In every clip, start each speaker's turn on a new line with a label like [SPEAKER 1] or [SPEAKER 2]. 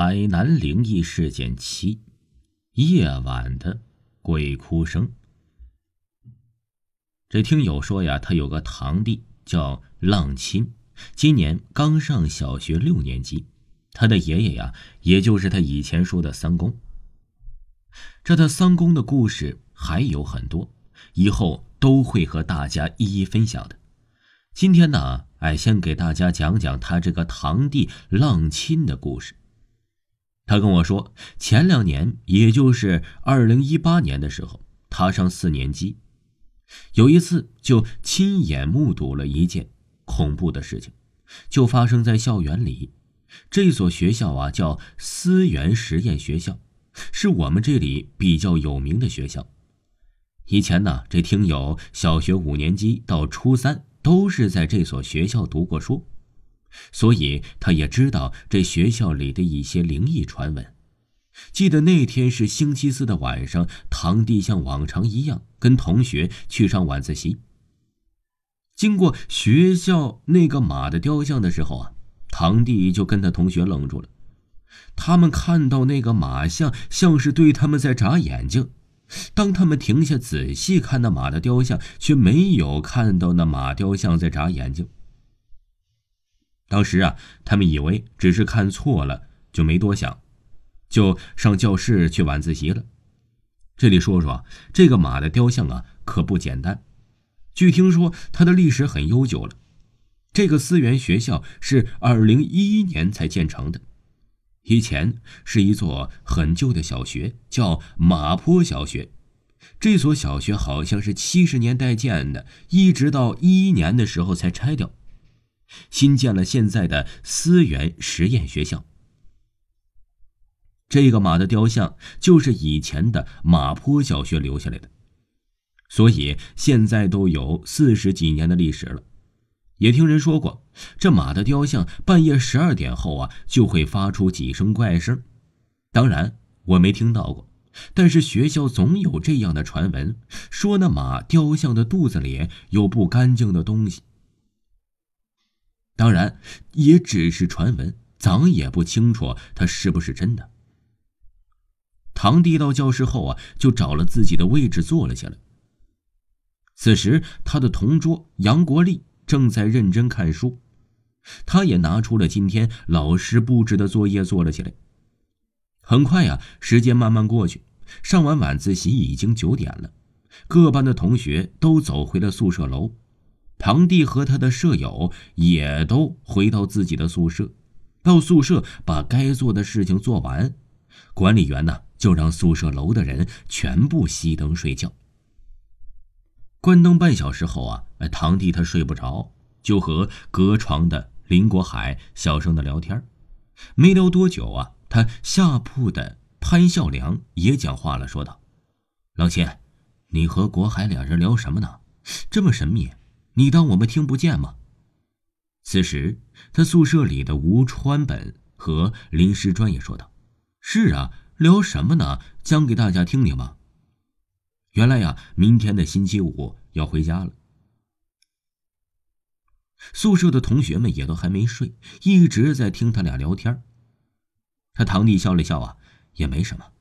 [SPEAKER 1] 海南灵异事件七：夜晚的鬼哭声。这听友说呀，他有个堂弟叫浪亲，今年刚上小学六年级。他的爷爷呀，也就是他以前说的三公。这他三公的故事还有很多，以后都会和大家一一分享的。今天呢，哎，先给大家讲讲他这个堂弟浪亲的故事。他跟我说，前两年，也就是二零一八年的时候，他上四年级，有一次就亲眼目睹了一件恐怖的事情，就发生在校园里。这所学校啊，叫思源实验学校，是我们这里比较有名的学校。以前呢，这听友小学五年级到初三都是在这所学校读过书。所以他也知道这学校里的一些灵异传闻。记得那天是星期四的晚上，堂弟像往常一样跟同学去上晚自习。经过学校那个马的雕像的时候啊，堂弟就跟他同学愣住了。他们看到那个马像像是对他们在眨眼睛。当他们停下仔细看那马的雕像，却没有看到那马雕像在眨眼睛。当时啊，他们以为只是看错了，就没多想，就上教室去晚自习了。这里说说这个马的雕像啊，可不简单。据听说，它的历史很悠久了。这个思源学校是二零一一年才建成的，以前是一座很旧的小学，叫马坡小学。这所小学好像是七十年代建的，一直到一一年的时候才拆掉。新建了现在的思源实验学校。这个马的雕像就是以前的马坡小学留下来的，所以现在都有四十几年的历史了。也听人说过，这马的雕像半夜十二点后啊，就会发出几声怪声。当然我没听到过，但是学校总有这样的传闻，说那马雕像的肚子里有不干净的东西。当然，也只是传闻，咱也不清楚它是不是真的。堂弟到教室后啊，就找了自己的位置坐了下来。此时，他的同桌杨国立正在认真看书，他也拿出了今天老师布置的作业做了起来。很快呀，时间慢慢过去，上完晚自习已经九点了，各班的同学都走回了宿舍楼。堂弟和他的舍友也都回到自己的宿舍，到宿舍把该做的事情做完，管理员呢就让宿舍楼的人全部熄灯睡觉。关灯半小时后啊，堂弟他睡不着，就和隔床的林国海小声的聊天。没聊多久啊，他下铺的潘孝良也讲话了，说道：“老秦，你和国海两人聊什么呢？这么神秘。”你当我们听不见吗？此时，他宿舍里的吴川本和林师专也说道：“是啊，聊什么呢？讲给大家听听吧。”原来呀，明天的星期五要回家了。宿舍的同学们也都还没睡，一直在听他俩聊天。他堂弟笑了笑啊，也没什么，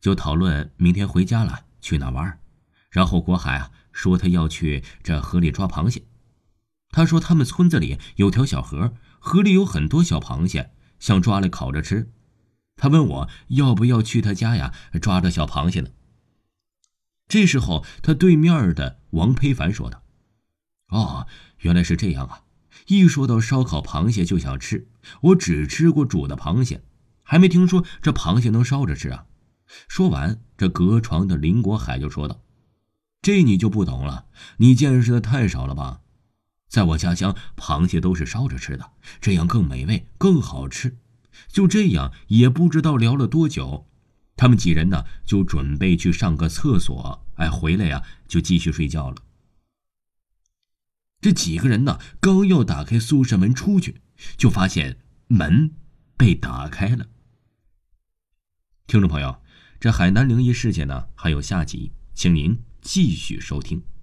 [SPEAKER 1] 就讨论明天回家了去哪玩。然后国海啊。说他要去这河里抓螃蟹，他说他们村子里有条小河，河里有很多小螃蟹，想抓来烤着吃。他问我要不要去他家呀，抓着小螃蟹呢。这时候，他对面的王培凡说道：“哦，原来是这样啊！一说到烧烤螃蟹就想吃，我只吃过煮的螃蟹，还没听说这螃蟹能烧着吃啊。”说完，这隔床的林国海就说道。这你就不懂了，你见识的太少了吧？在我家乡，螃蟹都是烧着吃的，这样更美味、更好吃。就这样，也不知道聊了多久，他们几人呢就准备去上个厕所，哎，回来呀就继续睡觉了。这几个人呢，刚要打开宿舍门出去，就发现门被打开了。听众朋友，这海南灵异事件呢还有下集，请您。继续收听。